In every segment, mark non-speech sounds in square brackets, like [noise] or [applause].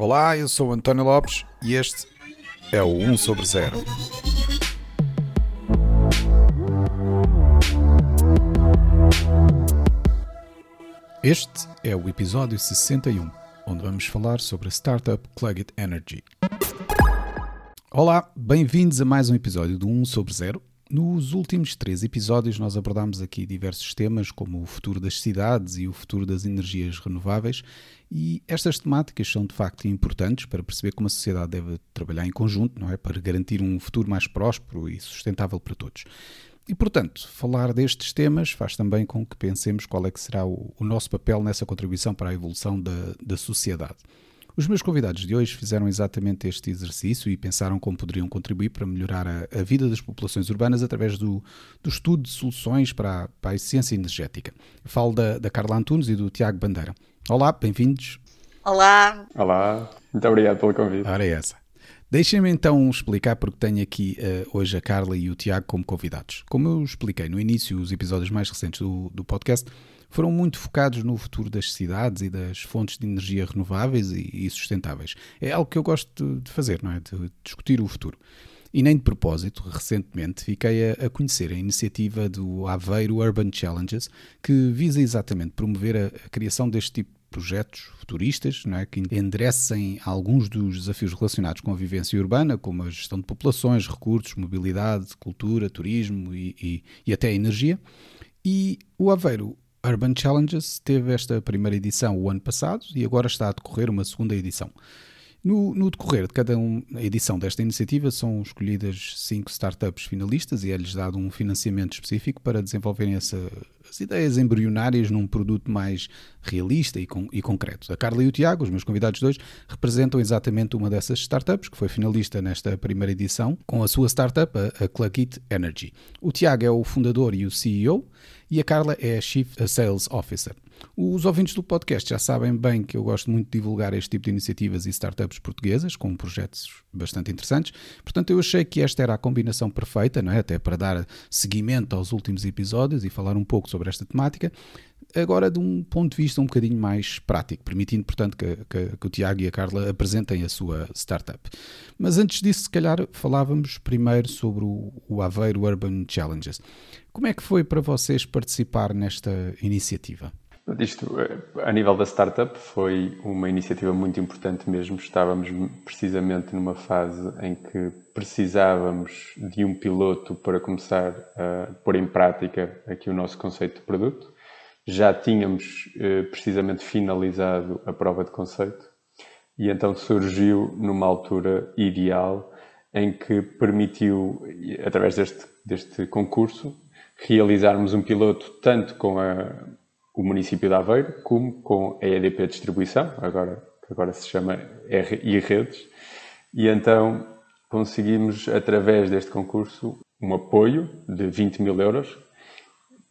Olá, eu sou António Lopes e este é o 1 sobre 0. Este é o episódio 61, onde vamos falar sobre a startup Cluggit Energy. Olá, bem-vindos a mais um episódio do 1 sobre 0. Nos últimos três episódios, nós abordámos aqui diversos temas, como o futuro das cidades e o futuro das energias renováveis, e estas temáticas são de facto importantes para perceber como a sociedade deve trabalhar em conjunto, não é? Para garantir um futuro mais próspero e sustentável para todos. E, portanto, falar destes temas faz também com que pensemos qual é que será o, o nosso papel nessa contribuição para a evolução da, da sociedade. Os meus convidados de hoje fizeram exatamente este exercício e pensaram como poderiam contribuir para melhorar a, a vida das populações urbanas através do, do estudo de soluções para a, para a eficiência energética. Eu falo da, da Carla Antunes e do Tiago Bandeira. Olá, bem-vindos. Olá. Olá, muito obrigado pelo convite. Ora é essa. Deixem-me então explicar porque tenho aqui uh, hoje a Carla e o Tiago como convidados. Como eu expliquei no início, os episódios mais recentes do, do podcast foram muito focados no futuro das cidades e das fontes de energia renováveis e, e sustentáveis. É algo que eu gosto de fazer, não é? De discutir o futuro. E nem de propósito, recentemente fiquei a, conhecer a iniciativa do Aveiro Urban Challenges, que visa exatamente promover a, a criação deste tipo de projetos futuristas não é? que enderecem alguns dos desafios relacionados com a vivência urbana, como a gestão de populações, recursos, mobilidade, cultura, turismo e, e, e até energia. E o Aveiro Urban Challenges teve esta primeira edição o ano passado e agora está a decorrer uma segunda edição. No, no decorrer de cada um, edição desta iniciativa são escolhidas cinco startups finalistas e é-lhes dado um financiamento específico para desenvolverem essa, as ideias embrionárias num produto mais realista e, com, e, concreto. A Carla e o Tiago, os meus convidados dois, representam exatamente uma dessas startups que foi finalista nesta primeira edição com a sua startup, a, a Clugit Energy. O Tiago é o fundador e o CEO e a Carla é a Chief Sales Officer. Os ouvintes do podcast já sabem bem que eu gosto muito de divulgar este tipo de iniciativas e startups portuguesas, com projetos bastante interessantes. Portanto, eu achei que esta era a combinação perfeita, não é? até para dar seguimento aos últimos episódios e falar um pouco sobre esta temática. Agora, de um ponto de vista um bocadinho mais prático, permitindo, portanto, que, que, que o Tiago e a Carla apresentem a sua startup. Mas antes disso, se calhar, falávamos primeiro sobre o, o Aveiro Urban Challenges. Como é que foi para vocês participar nesta iniciativa? Isto, a nível da startup, foi uma iniciativa muito importante mesmo. Estávamos precisamente numa fase em que precisávamos de um piloto para começar a pôr em prática aqui o nosso conceito de produto. Já tínhamos eh, precisamente finalizado a prova de conceito e então surgiu numa altura ideal em que permitiu, através deste, deste concurso, realizarmos um piloto tanto com a o município de Aveiro, como com a EDP Distribuição, agora, que agora se chama RI Redes, e então conseguimos, através deste concurso, um apoio de 20 mil euros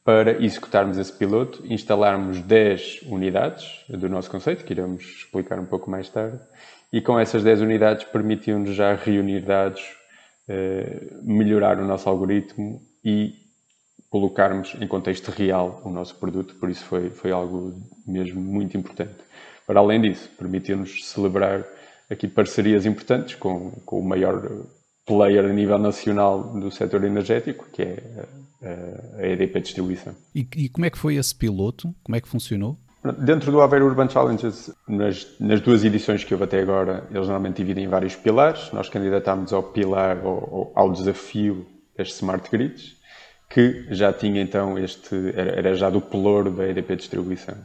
para executarmos esse piloto, instalarmos 10 unidades do nosso conceito, que iremos explicar um pouco mais tarde, e com essas 10 unidades permitiu-nos já reunir dados, eh, melhorar o nosso algoritmo e colocarmos em contexto real o nosso produto, por isso foi, foi algo mesmo muito importante. Para além disso, permitiu-nos celebrar aqui parcerias importantes com, com o maior player a nível nacional do setor energético, que é a, a EDP Distribuição. E, e, como é que foi esse piloto? Como é que funcionou? Dentro do Aveiro Urban Challenges, nas, nas, duas edições que houve até agora, eles normalmente dividem em vários pilares. Nós candidatámos ao pilar, ao, ao desafio das Smart Grids, que já tinha então este, era, já do pelouro da EDP Distribuição.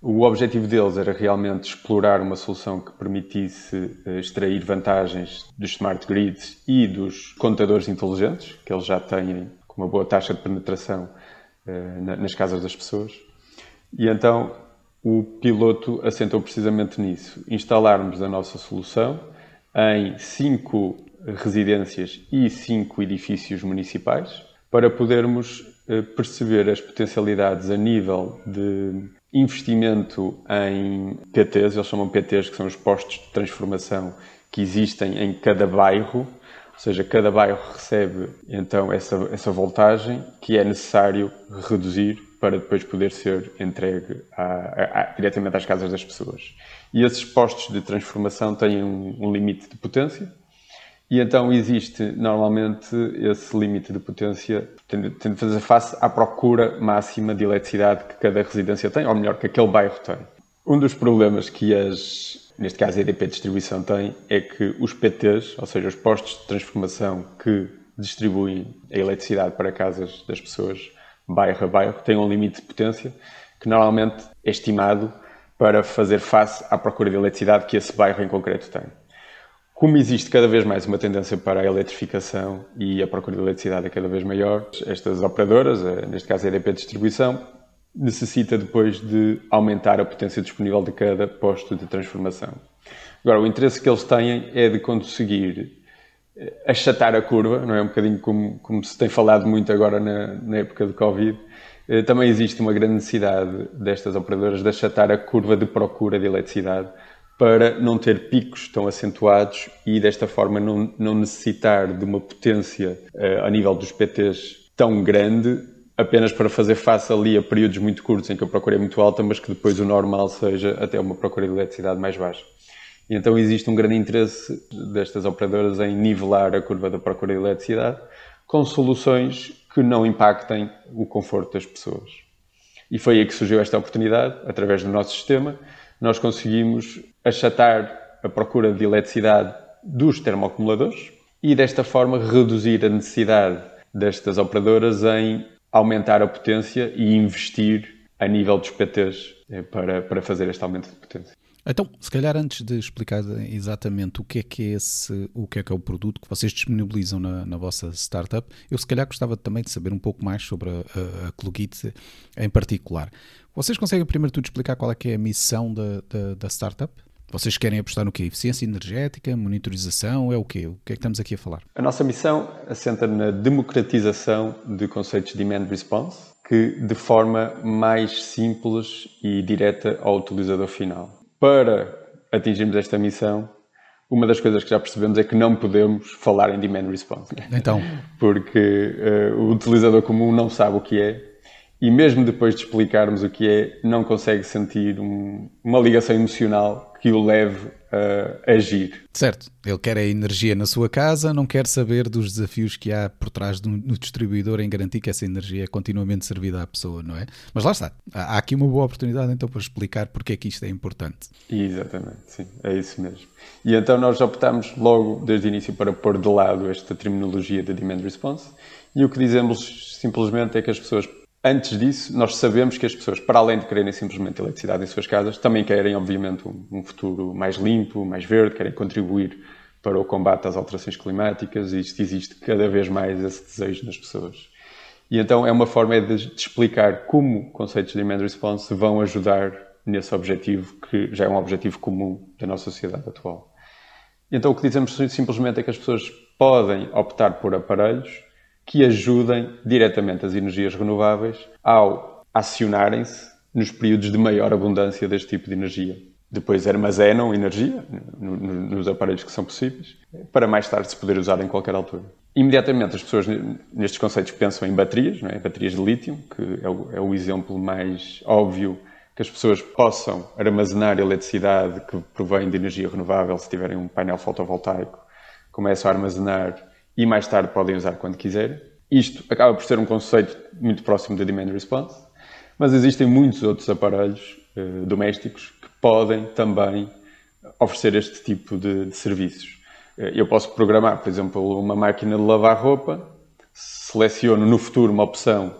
O objetivo deles era realmente explorar uma solução que permitisse eh, extrair vantagens dos smart grids e dos contadores inteligentes, que eles já têm com uma boa taxa de penetração eh, nas casas das pessoas. E então o piloto assentou precisamente nisso: instalarmos a nossa solução em cinco residências e cinco edifícios municipais, para podermos eh, perceber as potencialidades a nível de investimento em PTs, eles chamam PTs, que são os postos de transformação que existem em cada bairro, ou seja, cada bairro recebe então essa, essa voltagem que é necessário reduzir para depois poder ser entregue a, a, a, diretamente às casas das pessoas. E esses postos de transformação têm um, um limite de potência, e então existe normalmente esse limite de potência, tendo de fazer face à procura máxima de eletricidade que cada residência tem, ou melhor, que aquele bairro tem. Um dos problemas que as, neste caso a EDP Distribuição tem, é que os PTs, ou seja, os postos de transformação que distribuem a eletricidade para casas das pessoas, bairro a bairro, têm um limite de potência que normalmente é estimado para fazer face à procura de eletricidade que esse bairro em concreto tem. Como existe cada vez mais uma tendência para a eletrificação e a procura de eletricidade é cada vez maior, estas operadoras, eh, neste caso a EDP Distribuição, necessita depois de aumentar a potência disponível de cada posto de transformação. Agora, o interesse que eles têm é de conseguir eh, achatar a curva, não é? Um bocadinho como, como se tem falado muito agora na, na época do Covid. Eh, também existe uma grande necessidade destas operadoras de achatar a curva de procura de eletricidade para não ter picos tão acentuados e desta forma não, não necessitar de uma potência uh, a nível dos PTs tão grande apenas para fazer face ali a períodos muito curtos em que a procura é muito alta, mas que depois o normal seja até uma procura de eletricidade mais baixa. E então existe um grande interesse destas operadoras em nivelar a curva da procura de eletricidade com soluções que não impactem o conforto das pessoas. E foi aí que surgiu esta oportunidade, através do nosso sistema, nós conseguimos achatar a procura de eletricidade dos termoacumuladores e desta forma reduzir a necessidade destas operadoras em aumentar a potência e investir a nível dos PTs eh, para, para fazer este aumento de potência. Então, se calhar antes de explicar exatamente o que é que é esse, o que é que é o produto que vocês disponibilizam na, na vossa startup, eu se calhar gostava também de saber um pouco mais sobre a, a, Klugit em particular. Vocês conseguem primeiro tudo explicar qual é que é a missão da, da, da startup? Vocês querem apostar no quê? Eficiência energética, monitorização, é o quê? O que é que estamos aqui a falar? A nossa missão assenta na democratização de conceitos de demand response, que de forma mais simples e direta ao utilizador final. Para atingirmos esta missão, uma das coisas que já percebemos é que não podemos falar em demand response. Então. Porque uh, o utilizador comum não sabe o que é e mesmo depois de explicarmos o que é, não consegue sentir um, uma ligação emocional que o leve a agir. Certo, ele quer a energia na sua casa, não quer saber dos desafios que há por trás do, do distribuidor em garantir que essa energia é continuamente servida à pessoa, não é? Mas lá está, há aqui uma boa oportunidade então para explicar porque é que isto é importante. Exatamente, sim, é isso mesmo. E então nós optamos logo desde o início para pôr de lado esta terminologia de demand response e o que dizemos simplesmente é que as pessoas Antes disso, nós sabemos que as pessoas, para além de quererem simplesmente eletricidade em suas casas, também querem, obviamente, um, futuro mais limpo, mais verde, querem contribuir para o combate às alterações climáticas e isto existe cada vez mais esse desejo nas pessoas. E então é uma forma de, de explicar como conceitos de demand response vão ajudar nesse objetivo, que já é um objetivo comum da nossa sociedade atual. Então o que dizemos simplesmente é que as pessoas podem optar por aparelhos que ajudem diretamente as energias renováveis ao acionarem-se nos períodos de maior abundância deste tipo de energia. Depois armazenam energia nos aparelhos que são possíveis, para mais tarde se poder usar em qualquer altura. Imediatamente as pessoas nestes conceitos pensam em baterias, não é? baterias de lítio, que é o, é o exemplo mais óbvio que as pessoas possam armazenar eletricidade que provém de energia renovável se tiverem um painel fotovoltaico, começam a armazenar e mais tarde podem usar quando quiserem. Isto acaba por ser um conceito muito próximo da demand response, mas existem muitos outros aparelhos uh, domésticos que podem também oferecer este tipo de, de serviços. Uh, eu posso programar, por exemplo, uma máquina de lavar roupa, seleciono no futuro uma opção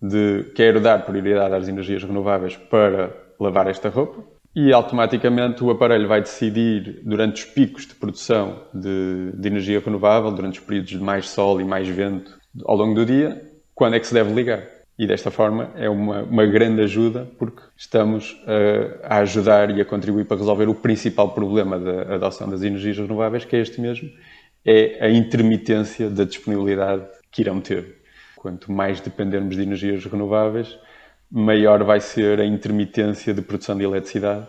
de quero dar prioridade às energias renováveis para lavar esta roupa e automaticamente o aparelho vai decidir, durante os picos de produção de, de, energia renovável, durante os períodos de mais sol e mais vento ao longo do dia, quando é que se deve ligar. E desta forma é uma, uma grande ajuda porque estamos a ajudar e a contribuir para resolver o principal problema da adoção das energias renováveis, que é este mesmo, é a intermitência da disponibilidade que irão ter. Quanto mais dependermos de energias renováveis, maior vai ser a intermitência de produção de eletricidade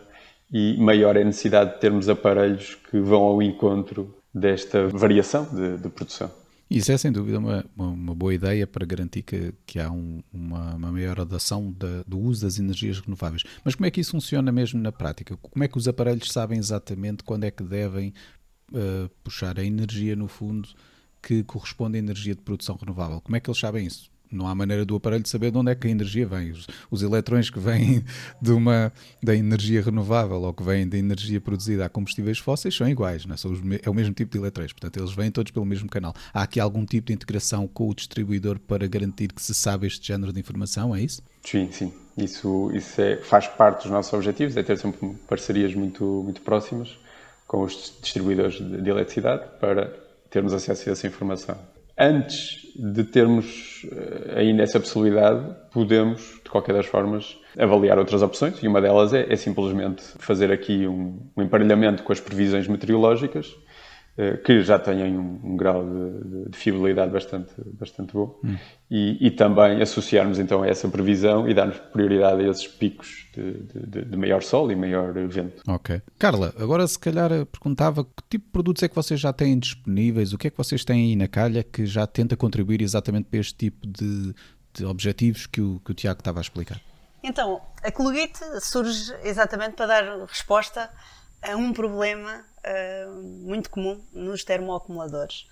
e maior é a necessidade de termos aparelhos que vão ao encontro desta variação de, de produção. Isso é sem dúvida uma, uma, boa ideia para garantir que, que há um, uma, uma, maior adoção da, do uso das energias renováveis. Mas como é que isso funciona mesmo na prática? Como é que os aparelhos sabem exatamente quando é que devem uh, puxar a energia no fundo que corresponde à energia de produção renovável? Como é que eles sabem isso? Não há maneira do aparelho saber de onde é que a energia vem. Os, os eletrões que vêm de uma, da energia renovável ou que vêm da energia produzida a combustíveis fósseis são iguais, não é? São os, é o mesmo tipo de eletrões, portanto eles vêm todos pelo mesmo canal. Há aqui algum tipo de integração com o distribuidor para garantir que se sabe este género de informação, é isso? Sim, sim. Isso, isso é, faz parte dos nossos objetivos, é ter sempre parcerias muito, muito próximas com os distribuidores de, de eletricidade para termos acesso a essa informação antes de termos eh, ainda essa possibilidade, podemos, de qualquer das formas, avaliar outras opções e uma delas é, é simplesmente fazer aqui um, um, emparelhamento com as previsões meteorológicas que já têm um, um grau de, de, fiabilidade bastante, bastante bom hum. e, e, também associarmos então a essa previsão e darmos prioridade a esses picos de, de, de, maior sol e maior vento. Ok. Carla, agora se calhar perguntava que tipo de produtos é que vocês já têm disponíveis, o que é que vocês têm aí na calha que já tenta contribuir exatamente para este tipo de, objetivos que o, que o Tiago estava a explicar? Então, a Colgate surge exatamente para dar resposta a um problema uh, muito comum nos termoacumuladores.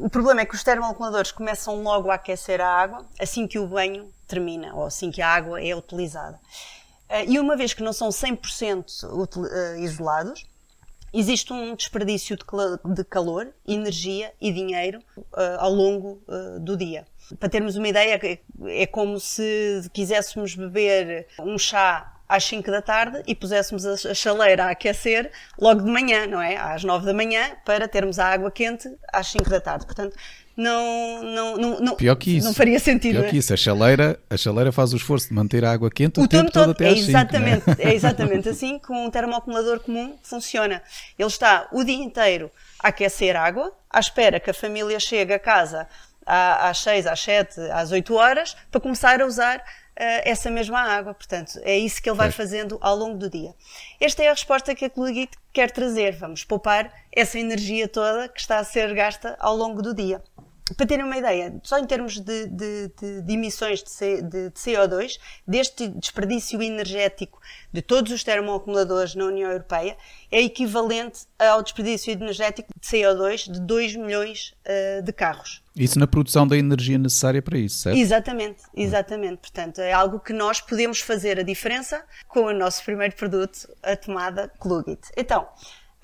O problema é que os termoacumuladores começam logo a aquecer a água assim que o banho termina ou assim que a água é utilizada. Uh, e uma vez que não são 100% uh, isolados, existe um desperdício de calor, energia e dinheiro ao longo do dia. Para termos uma ideia, é como se quiséssemos beber um chá às 5 da tarde e puséssemos a chaleira a aquecer logo de manhã, não é? Às 9 da manhã, para termos a água quente às 5 da tarde. Portanto, não, não, não, não, Pior que isso. não faria sentido. Pior é? que isso, a chaleira, a chaleira faz o esforço de manter a água quente o, o tempo, todo, todo até é às exatamente, 5, é? é exatamente assim que um termoacumulador comum funciona. Ele está o dia inteiro a aquecer água, à espera que a família chegue a casa às 6, às 7, às 8 horas, para começar a usar essa mesma água. Portanto, é isso que ele vai fazendo ao longo do dia. Esta é a resposta que a Colgate quer trazer. Vamos poupar essa energia toda que está a ser gasta ao longo do dia. Para terem uma ideia, só em termos de, de, de, de emissões de, C, de, CO2, deste desperdício energético de todos os termoacumuladores na União Europeia, é equivalente ao desperdício energético de CO2 de 2 milhões uh, de carros. Isso na produção da energia necessária para isso, certo? Exatamente, exatamente. Portanto, é algo que nós podemos fazer a diferença com o nosso primeiro produto, a tomada Klugit. Então,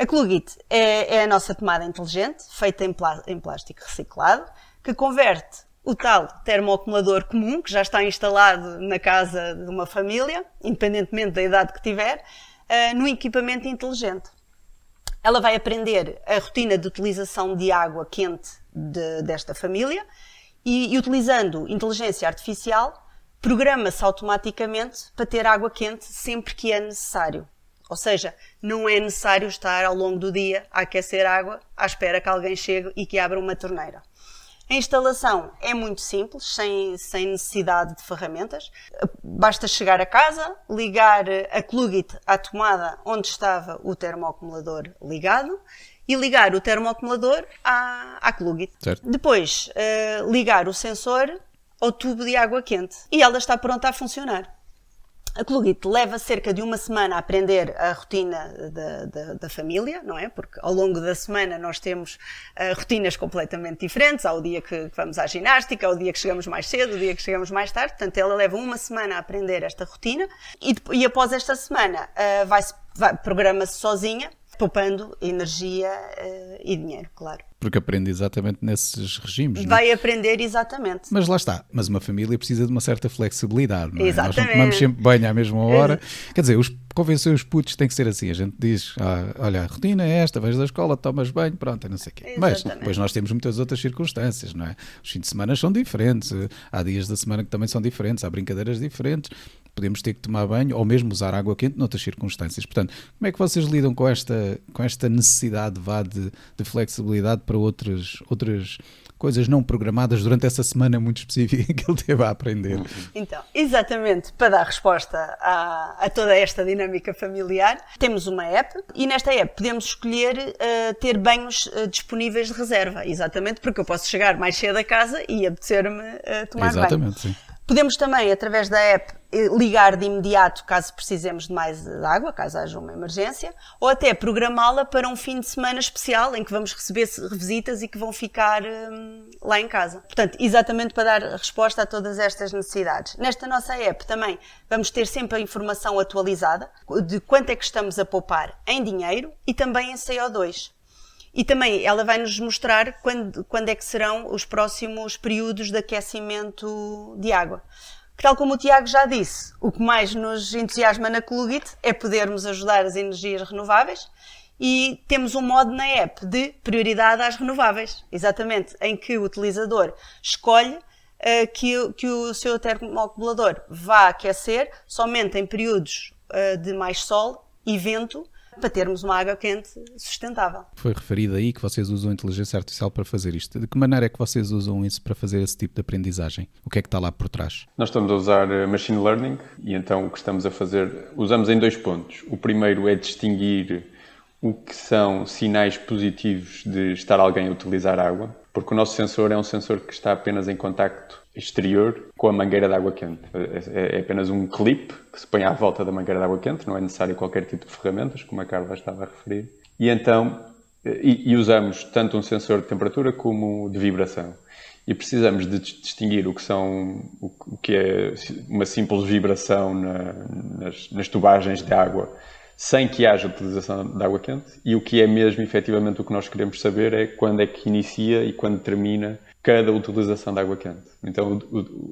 a Klugit é, é, a nossa tomada inteligente, feita em, em plástico reciclado, que converte o tal termoacumulador comum, que já está instalado na casa de uma família, independentemente da idade que tiver, uh, no equipamento inteligente. Ela vai aprender a rotina de utilização de água quente de, desta família e, e, utilizando inteligência artificial, programa-se automaticamente para ter água quente sempre que é necessário. Ou seja, não é necessário estar ao longo do dia a aquecer água à espera que alguém chegue e que abra uma torneira. A instalação é muito simples, sem, sem necessidade de ferramentas. Basta chegar a casa, ligar a Klugit à tomada onde estava o termoacumulador ligado e ligar o termoacumulador à, à. Certo. Depois, uh, ligar o sensor ao tubo de água quente e ela está pronta a funcionar. A Clugit leva cerca de uma semana a aprender a rotina da, da, da, família, não é? Porque ao longo da semana nós temos uh, rotinas completamente diferentes. Há o dia que, vamos à ginástica, há o dia que chegamos mais cedo, o dia que chegamos mais tarde. Portanto, ela leva uma semana a aprender esta rotina e, e após esta semana uh, vai, vai programa-se sozinha, poupando energia uh, e dinheiro, claro porque aprende exatamente nesses regimes. É? Vai aprender exatamente. Mas lá está. Mas uma família precisa de uma certa flexibilidade. Não é? Exatamente. Nós não tomamos sempre banho à mesma hora. Quer dizer, os, convencer os putos tem que ser assim. A gente diz, ah, olha, a rotina é esta, vais da escola, tomas banho, pronto, não sei o quê. Exatamente. Mas depois nós temos muitas outras circunstâncias, não é? Os fins de semana são diferentes, há dias da semana que também são diferentes, há brincadeiras diferentes podemos ter que tomar banho ou mesmo usar água quente noutras circunstâncias. Portanto, como é que vocês lidam com esta, com esta necessidade vá, de, de flexibilidade para outras, outras coisas não programadas durante essa semana muito específica que ele teve a aprender. Então, exatamente para dar resposta a, a toda esta dinâmica familiar, temos uma app e nesta app podemos escolher uh, ter banhos uh, disponíveis de reserva, exatamente porque eu posso chegar mais cedo a casa e apetecer-me uh, tomar exatamente, banho. Sim. Podemos também, através da app, eh, ligar de imediato caso precisemos de mais água, caso haja uma emergência, ou até programá-la para um fim de semana especial em que vamos receber visitas e que vão ficar hum, lá em casa. Portanto, exatamente para dar resposta a todas estas necessidades. Nesta nossa app também vamos ter sempre a informação atualizada de quanto é que estamos a poupar em dinheiro e também em CO2. E também ela vai nos mostrar quando, quando é que serão os próximos períodos de aquecimento de água. Tal como o Tiago já disse, o que mais nos entusiasma na Colugit é podermos ajudar as energias renováveis e temos um modo na app de prioridade às renováveis, exatamente, em que o utilizador escolhe uh, que, que, o seu termoacumulador vá aquecer somente em períodos uh, de mais sol e vento para termos uma água quente sustentável. Foi referido aí que vocês usam inteligência artificial para fazer isto. De que maneira é que vocês usam isso para fazer esse tipo de aprendizagem? O que é que está lá por trás? Nós estamos a usar eh, machine learning e então o que estamos a fazer, usamos em dois pontos. O primeiro é distinguir o que são sinais positivos de estar alguém a utilizar água, porque o nosso sensor é um sensor que está apenas em contacto exterior com a mangueira de água quente. É, é, apenas um clipe que se põe à volta da mangueira de água quente, não é necessário qualquer tipo de ferramentas, como a Carla estava a referir. E então, e, e usamos tanto um sensor de temperatura como de vibração. E precisamos de distinguir o que são o que é uma simples vibração na, nas, nas tubagens de água sem que haja utilização de água quente e o que é mesmo efetivamente o que nós queremos saber é quando é que inicia e quando termina cada utilização de água quente. Então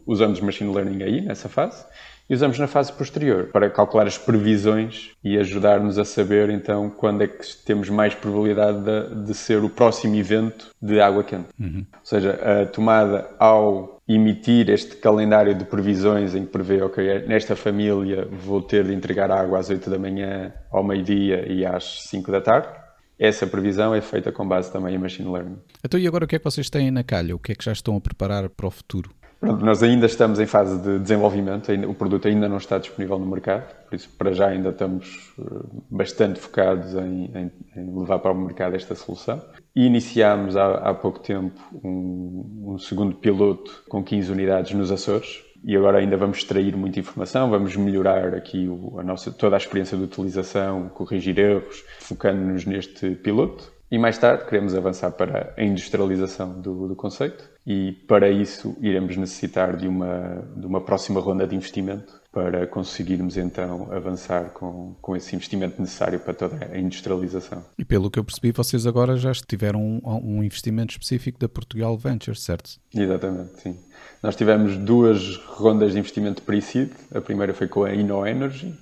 usamos machine learning aí, nessa fase, e usamos na fase posterior para calcular as previsões e ajudar-nos a saber então quando é que temos mais probabilidade de, de ser o próximo evento de água quente. Uhum. Ou seja, a tomada ao emitir este calendário de previsões em que prevê, ok, nesta família vou ter de entregar água às 8 da manhã, ao meio-dia e às 5 da tarde, essa previsão é feita com base também em machine learning. Então, e agora o que é que vocês têm na calha? O que é que já estão a preparar para o futuro? Pronto, nós ainda estamos em fase de desenvolvimento, o produto ainda não está disponível no mercado, por isso para já ainda estamos eh, bastante focados em, em, em levar para o mercado esta solução. E iniciámos há, há pouco tempo um, um segundo piloto com 15 unidades nos Açores, e agora ainda vamos extrair muita informação, vamos melhorar aqui o, a nossa, toda a experiência de utilização, corrigir erros, focando-nos neste piloto. E mais tarde queremos avançar para a industrialização do, do, conceito e para isso iremos necessitar de uma, de uma próxima ronda de investimento para conseguirmos então avançar com, com esse investimento necessário para toda a industrialização. E pelo que eu percebi, vocês agora já tiveram um, um investimento específico da Portugal Ventures, certo? Exatamente, sim. Nós tivemos duas rondas de investimento pre-seed. A primeira foi com a InnoEnergy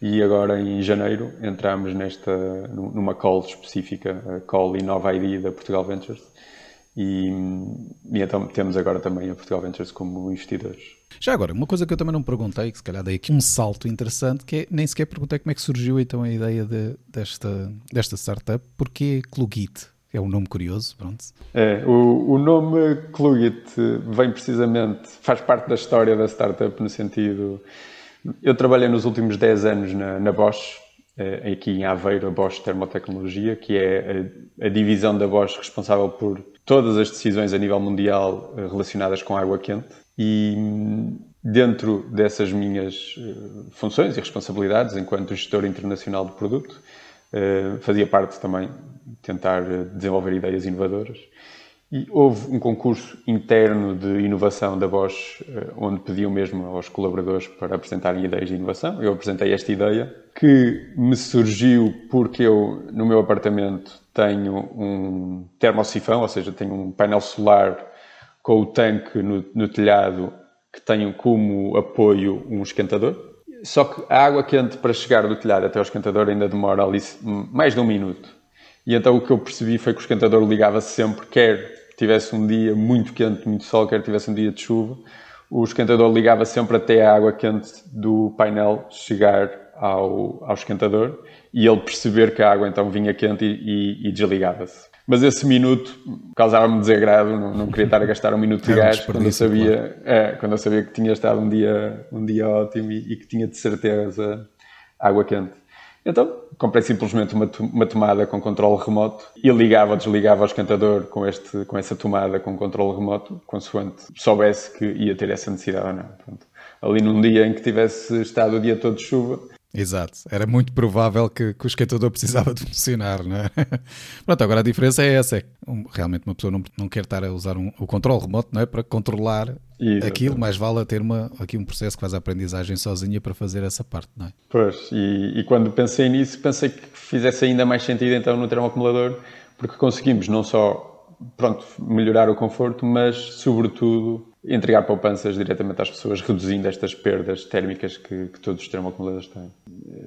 e agora em janeiro entramos nesta, numa call específica, a call Innova ID da Portugal Ventures. E, e, então temos agora também a Portugal Ventures como investidores. Já agora, uma coisa que eu também não perguntei, que se calhar dei aqui um salto interessante, que é nem sequer perguntei como é que surgiu então a ideia de, desta, desta startup, porque Klugit? É um nome curioso, pronto. É, o, o nome Klugit vem precisamente, faz parte da história da startup no sentido... Eu trabalhei nos últimos 10 anos na, na Bosch, aqui em Aveiro, a Bosch Termotecnologia, que é a, a, divisão da Bosch responsável por todas as decisões a nível mundial eh, relacionadas com água quente. E dentro dessas minhas eh, funções e responsabilidades enquanto gestor internacional do produto, eh, fazia parte também tentar eh, desenvolver ideias inovadoras. E houve um concurso interno de inovação da Bosch, eh, onde pediu mesmo aos colaboradores para apresentarem ideias de inovação. Eu apresentei esta ideia, que me surgiu porque eu, no meu apartamento, tenho um termosifão, ou seja, tenho um painel solar com o tanque no, no telhado que tenho como apoio um esquentador. Só que a água quente para chegar do telhado até ao esquentador ainda demora ali mais de um minuto. E então o que eu percebi foi que o esquentador ligava-se sempre, quer tivesse um dia muito quente, muito sol, quer tivesse um dia de chuva, o esquentador ligava sempre até a água quente do painel chegar ao, ao esquentador e ele perceber que a água então vinha quente e, e, e desligava-se. Mas esse minuto causava-me desagrado, não, não, queria estar a gastar um minuto de gás quando eu sabia, claro. é, quando eu sabia que tinha estado um dia, um dia ótimo e, e que tinha de certeza água quente. Então, comprei simplesmente uma, uma tomada com controle remoto e ligava ou desligava o esquentador com, este, com essa tomada com controle remoto, consoante soubesse que ia ter essa necessidade ou não. Pronto. Ali num dia em que tivesse estado o dia todo de chuva, Exato, era muito provável que, que, o esquentador [laughs] precisava de funcionar, não é? [laughs] Pronto, agora a diferença é essa: é realmente uma pessoa não, não quer estar a usar um, o controle remoto não é? para controlar Exatamente. aquilo, mais vale ter uma, aqui um processo que faz a aprendizagem sozinha para fazer essa parte, não é? Pois, e, e quando pensei nisso, pensei que fizesse ainda mais sentido então no ter um acumulador, porque conseguimos não só pronto, melhorar o conforto, mas sobretudo entregar poupanças diretamente às pessoas, reduzindo estas perdas térmicas que, que todos os termoacumuladores têm.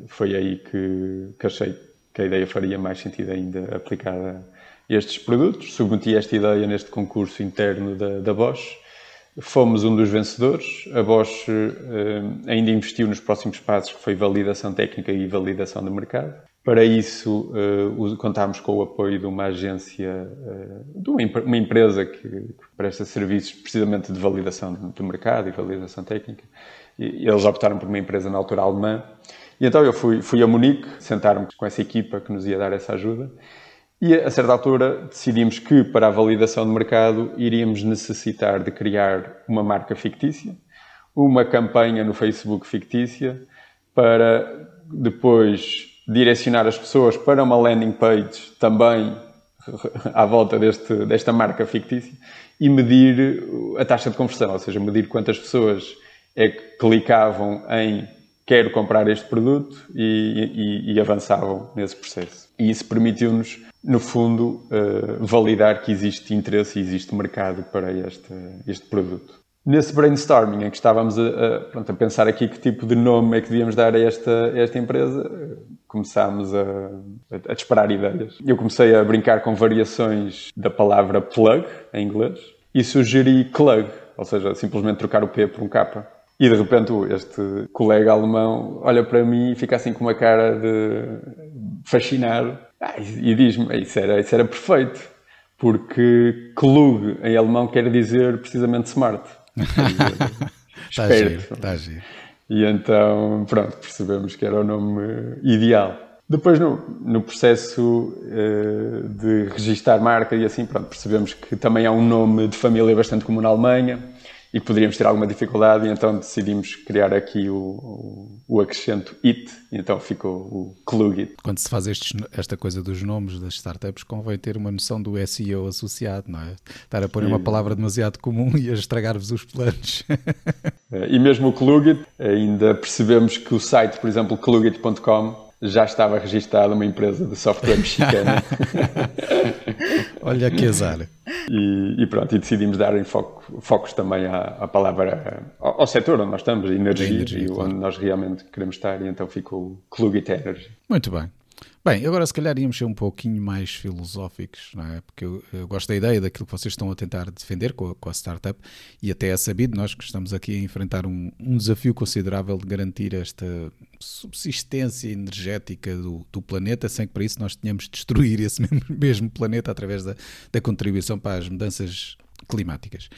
Foi aí que, que achei que a ideia faria mais sentido ainda aplicada a estes produtos. Submeti esta ideia neste concurso interno da, da Bosch. Fomos um dos vencedores. A Bosch eh, ainda investiu nos próximos passos, que foi validação técnica e validação de mercado. Para isso, uh, contámos com o apoio de uma agência, uh, de uma, uma empresa que, que, presta serviços precisamente de validação do mercado e validação técnica. E, eles optaram por uma empresa na altura alemã. E então eu fui, fui a Munique, sentar-me com essa equipa que nos ia dar essa ajuda. E a certa altura decidimos que para a validação de mercado iríamos necessitar de criar uma marca fictícia, uma campanha no Facebook fictícia, para depois direcionar as pessoas para uma landing page também [laughs] à volta deste, desta marca fictícia e medir a taxa de conversão, ou seja, medir quantas pessoas é que clicavam em quero comprar este produto e, e, e avançavam nesse processo. E isso permitiu-nos, no fundo, uh, validar que existe interesse e existe mercado para este, este produto. Nesse brainstorming em que estávamos a, a, pronto, a, pensar aqui que tipo de nome é que devíamos dar a esta, a esta empresa, começámos a, a, disparar ideias. Eu comecei a brincar com variações da palavra plug, em inglês, e sugeri clug, ou seja, simplesmente trocar o P por um K. E de repente este colega alemão olha para mim e fica assim com uma cara de fascinado ah, e diz-me, isso era, isso era perfeito, porque klug em alemão quer dizer precisamente smart. Está [laughs] giro, está giro. E então, pronto, percebemos que era o nome ideal. Depois, no, no processo uh, de registar marca e assim, pronto, percebemos que também há um nome de família bastante comum na Alemanha e poderíamos ter alguma dificuldade, e então decidimos criar aqui o, o, o acrescento IT, e então ficou o Klugit. Quando se faz estes, esta coisa dos nomes das startups, convém ter uma noção do SEO associado, não é? Estar a pôr uma palavra demasiado comum [laughs] e a estragar-vos os planos. É, [laughs] e mesmo o Klugit, ainda percebemos que o site, por exemplo, klugit.com, já estava registada uma empresa de software mexicana. [laughs] Olha que azar. E, e, pronto, e decidimos dar foco, focos também à, à palavra, ao, ao, setor onde nós estamos, energia, energia e claro. onde nós realmente queremos estar, e então ficou o Klugit Energy. Muito bem. Bem, agora se calhar íamos ser um pouquinho mais filosóficos, não é? Porque eu, eu gosto da ideia daquilo que vocês estão a tentar defender com a, com a, startup e até é sabido, nós que estamos aqui a enfrentar um, um desafio considerável de garantir esta subsistência energética do, do, planeta sem que para isso nós tenhamos de destruir esse [laughs] mesmo, mesmo planeta através da, da contribuição para as mudanças climáticas.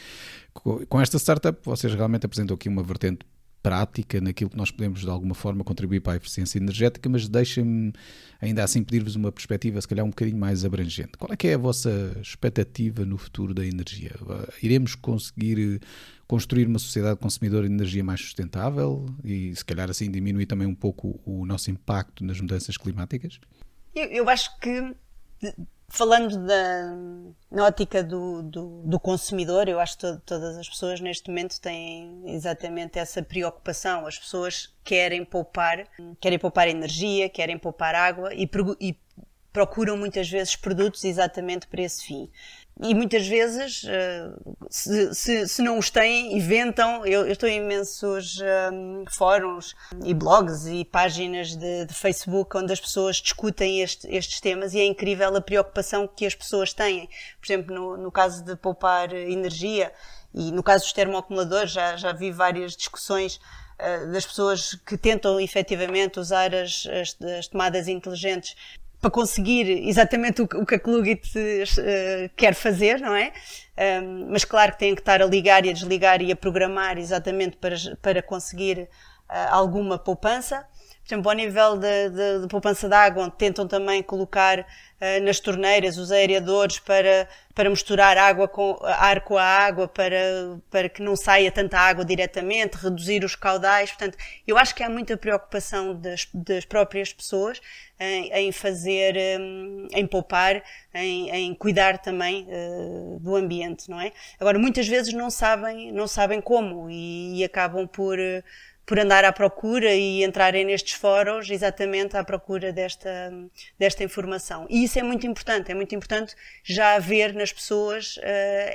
Com, esta startup, vocês realmente apresentam aqui uma vertente prática naquilo que nós podemos de alguma forma contribuir para a eficiência energética, mas deixem-me ainda assim pedir-vos uma perspectiva se calhar um bocadinho mais abrangente. Qual é que é a vossa expectativa no futuro da energia? Iremos conseguir construir uma sociedade consumidora de energia mais sustentável e se calhar assim diminuir também um pouco o nosso impacto nas mudanças climáticas? Eu, eu acho que falando da, na ótica do, do, do consumidor, eu acho que to, todas as pessoas neste momento têm exatamente essa preocupação. As pessoas querem poupar, querem poupar energia, querem poupar água e, e procuram muitas vezes produtos exatamente para esse fim e muitas vezes, eh, se, se, se, não os têm, inventam. Eu, eu estou em imensos um, ehm, fóruns e blogs e páginas de, de, Facebook onde as pessoas discutem este, estes temas e é incrível a preocupação que as pessoas têm. Por exemplo, no, no caso de poupar energia e no caso dos termoacumuladores, já, já vi várias discussões uh, das pessoas que tentam efetivamente usar as, as, as tomadas inteligentes para conseguir exatamente o, o que a Klugit uh, quer fazer, não é? Mas claro que têm que estar a ligar e a desligar e a programar exatamente para, para conseguir uh, alguma poupança. Por exemplo, ao nível de, poupança de água, onde tentam também colocar uh, nas torneiras os aereadores para, para misturar água com, ar com a água, para, para que não saia tanta água diretamente, reduzir os caudais. Portanto, eu acho que há muita preocupação das, das próprias pessoas em, em fazer, um, em poupar, em, em cuidar também uh, do ambiente, não é? Agora, muitas vezes não sabem, não sabem como e, e acabam por. Uh, por andar à procura e entrarem nestes fóruns exatamente à procura desta, desta informação. E isso é muito importante, é muito importante já haver nas pessoas uh,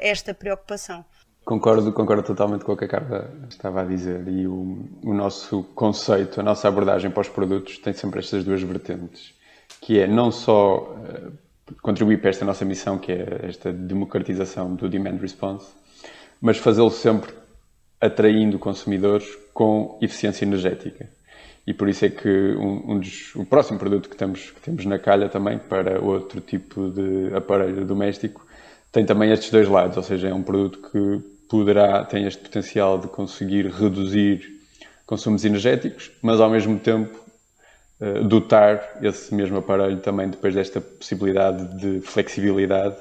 esta preocupação. Concordo, concordo totalmente com o que a Carla estava a dizer e o, o nosso conceito, a nossa abordagem para os produtos tem sempre estas duas vertentes, que é não só uh, contribuir para esta nossa missão, que é esta democratização do demand response, mas fazê-lo sempre atraindo consumidores com eficiência energética. E por isso é que um, um dos, o próximo produto que temos, que temos na calha também, para outro tipo de aparelho doméstico, tem também estes dois lados, ou seja, é um produto que poderá, tem este potencial de conseguir reduzir consumos energéticos, mas ao mesmo tempo uh, dotar esse mesmo aparelho também depois desta possibilidade de flexibilidade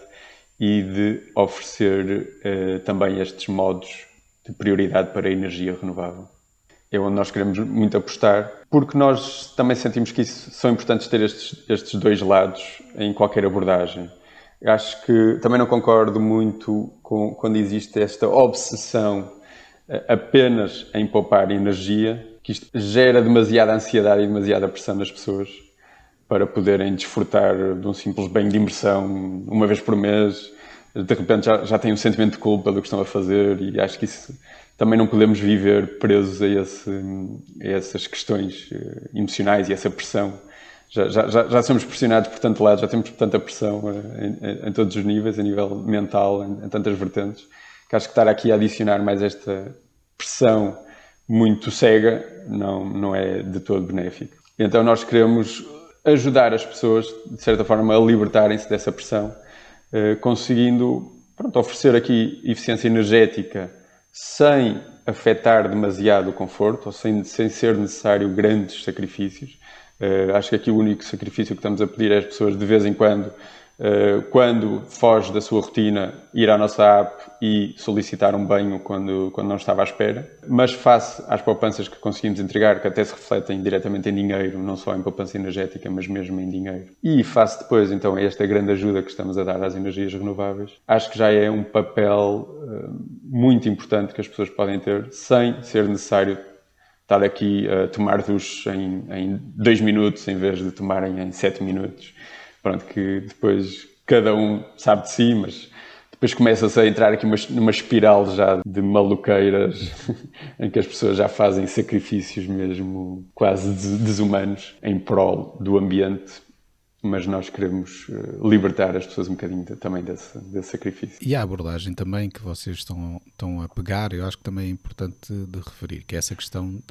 e de oferecer uh, também estes modos de prioridade para a energia renovável. É onde nós queremos muito apostar, porque nós também sentimos que isso, são importantes ter estes, estes dois lados em qualquer abordagem. Acho que também não concordo muito com quando existe esta obsessão eh, apenas em poupar energia, que isto gera demasiada ansiedade e demasiada pressão nas pessoas para poderem desfrutar de um simples bem de imersão uma vez por mês de repente já, já têm um sentimento de culpa do que estão a fazer e acho que isso também não podemos viver presos a, esse, a essas questões eh, emocionais e essa pressão. Já, já, já, somos pressionados por tanto lado, já temos tanta pressão eh, em, em, todos os níveis, a nível mental, em, em, tantas vertentes, que acho que estar aqui a adicionar mais esta pressão muito cega não, não é de todo benéfico. Então nós queremos ajudar as pessoas, de certa forma, a libertarem-se dessa pressão eh, conseguindo pronto, oferecer aqui eficiência energética sem afetar demasiado o conforto, ou sem, sem ser necessário grandes sacrifícios. Uh, acho que aqui o único sacrifício que estamos a pedir às pessoas de vez em quando quando foge da sua rotina, ir à nossa app e solicitar um banho quando, quando não estava à espera. Mas face às poupanças que conseguimos entregar, que até se refletem diretamente em dinheiro, não só em poupança energética, mas mesmo em dinheiro. E face depois, então, a esta grande ajuda que estamos a dar às energias renováveis, acho que já é um papel uh, muito importante que as pessoas podem ter, sem ser necessário estar aqui a tomar duche em, em dois minutos em vez de tomarem em sete minutos pronto, que depois cada um sabe de si, mas depois começa-se a entrar aqui numa espiral já de maluqueiras [laughs] em que as pessoas já fazem sacrifícios mesmo quase desumanos em prol do ambiente mas nós queremos eh, libertar as pessoas um bocadinho também desse, desse sacrifício. E a abordagem também que vocês estão, estão a pegar, eu acho que também é importante de referir, que é essa questão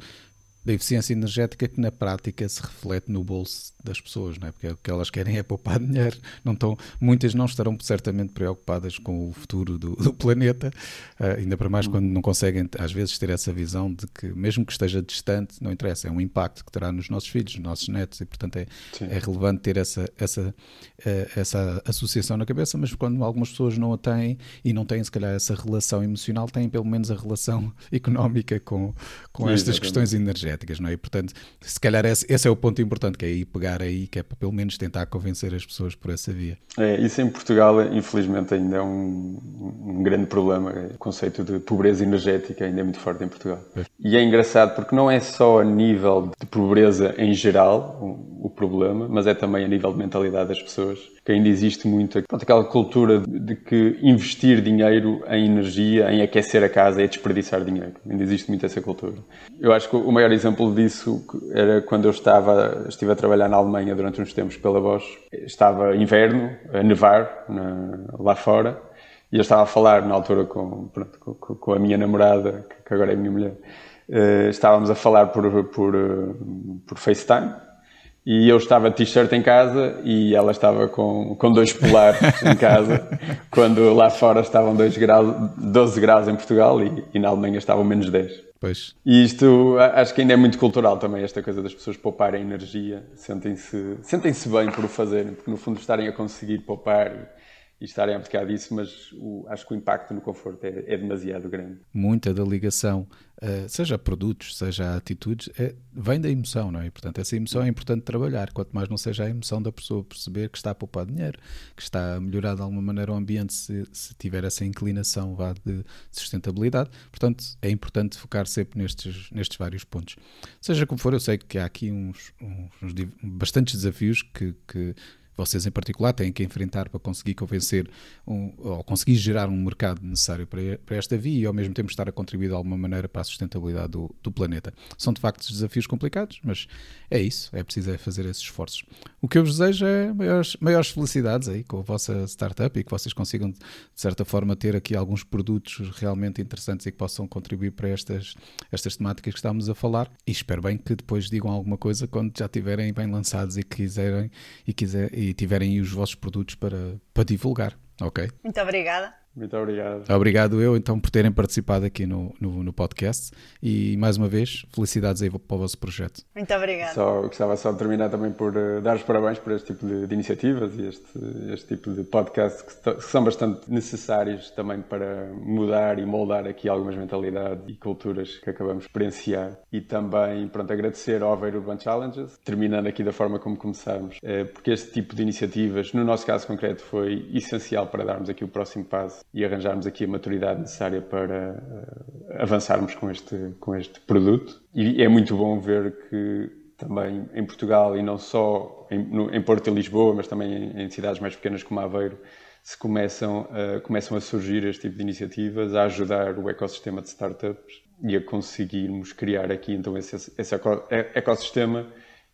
da eficiência energética que na prática se reflete no bolso das pessoas, não é? porque o que elas querem é poupar [laughs] dinheiro. Não estão, muitas não estarão certamente preocupadas com o futuro do, do planeta, uh, ainda para mais quando não conseguem, às vezes, ter essa visão de que, mesmo que esteja distante, não interessa, é um impacto que terá nos nossos filhos, nos nossos netos, e portanto é, é relevante ter essa, essa, uh, essa associação na cabeça. Mas quando algumas pessoas não a têm e não têm, se calhar, essa relação emocional, têm pelo menos a relação [laughs] económica com, com Sim, estas questões energéticas, não é? E portanto, se calhar esse, esse é o ponto importante, que é aí pegar aí, que é para pelo menos tentar convencer as pessoas por essa via. É, isso em Portugal, infelizmente, ainda é um, um grande problema. O conceito de pobreza energética ainda é muito forte em Portugal. É. E é engraçado porque não é só a nível de pobreza em geral o, o problema, mas é também a nível de mentalidade das pessoas que ainda existe muito pronto, aquela cultura de que investir dinheiro em energia, em aquecer a casa, é desperdiçar dinheiro. Ainda existe muito essa cultura. Eu acho que o maior exemplo disso era quando eu estava, estive a trabalhar na Alemanha durante uns tempos pela Bosch. Estava inverno, a nevar na, lá fora, e eu estava a falar na altura com, pronto, com, com, a minha namorada, que agora é minha mulher, uh, estávamos a falar por, por, uh, por FaceTime e eu estava de t-shirt em casa e ela estava com, com dois polares em casa, [laughs] quando lá fora estavam 2 graus, 12 graus em Portugal e, e, na Alemanha estavam menos 10. Pois. E isto acho que ainda é muito cultural também, esta coisa das pessoas pouparem energia, sentem-se sentem -se bem por o fazerem, porque no fundo estarem a conseguir poupar e estarem a abdicar disso, mas o, acho que o impacto no conforto é, é demasiado grande. Muita da ligação, uh, seja a produtos, seja a atitudes, é, vem da emoção, não é? E, portanto, essa emoção é importante trabalhar, quanto mais não seja a emoção da pessoa perceber que está a poupar dinheiro, que está a melhorar de alguma maneira o ambiente se, se tiver essa inclinação vá, de sustentabilidade. Portanto, é importante focar sempre nestes, nestes vários pontos. Seja como for, eu sei que há aqui uns, uns, uns bastantes desafios que, que vocês em particular têm que enfrentar para conseguir convencer um, ou conseguir gerar um mercado necessário para, para, esta via e ao mesmo tempo estar a contribuir de alguma maneira para a sustentabilidade do, do planeta. São de facto desafios complicados, mas é isso, é preciso é fazer esses esforços. O que eu vos desejo é maiores, maiores felicidades aí com a vossa startup e que vocês consigam, de certa forma, ter aqui alguns produtos realmente interessantes e que possam contribuir para estas, estas temáticas que estamos a falar. E espero bem que depois digam alguma coisa quando já estiverem bem lançados e quiserem e, quiser, e tiverem os vossos produtos para, para divulgar. Ok? Muito obrigada. Muito obrigado. Obrigado eu então por terem participado aqui no, no, no, podcast e mais uma vez felicidades aí para o vosso projeto. Muito obrigado. Só, gostava só de terminar também por uh, dar os parabéns por este tipo de, de iniciativas e este, este tipo de podcasts que, que, são bastante necessários também para mudar e moldar aqui algumas mentalidades e culturas que acabamos de experienciar e também pronto, agradecer ao Aveiro Urban Challenges, terminando aqui da forma como começámos, uh, porque este tipo de iniciativas, no nosso caso concreto, foi essencial para darmos aqui o próximo passo e arranjarmos aqui a maturidade necessária para uh, avançarmos com este, com este produto. E é muito bom ver que também em Portugal e não só em, no, em Porto e Lisboa, mas também em, em, cidades mais pequenas como Aveiro, se começam, uh, começam a surgir este tipo de iniciativas, a ajudar o ecossistema de startups e a conseguirmos criar aqui então esse, esse ecossistema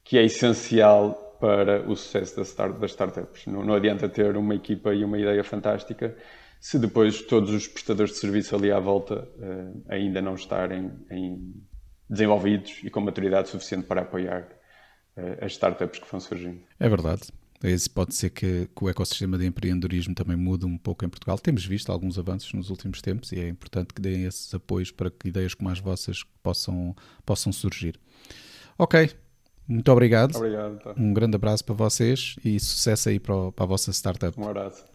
que é essencial para o sucesso das, start, das startups. Não, não adianta ter uma equipa e uma ideia fantástica se depois todos os prestadores de serviço ali à volta uh, ainda não estarem em desenvolvidos e com maturidade suficiente para apoiar uh, as startups que vão surgindo. É verdade. Esse pode ser que, que, o ecossistema de empreendedorismo também mude um pouco em Portugal. Temos visto alguns avanços nos últimos tempos e é importante que deem esses apoios para que ideias como as vossas possam, possam surgir. Ok, muito obrigado. Obrigado. Tá. Um grande abraço para vocês e sucesso aí para, para a vossa startup. Um abraço.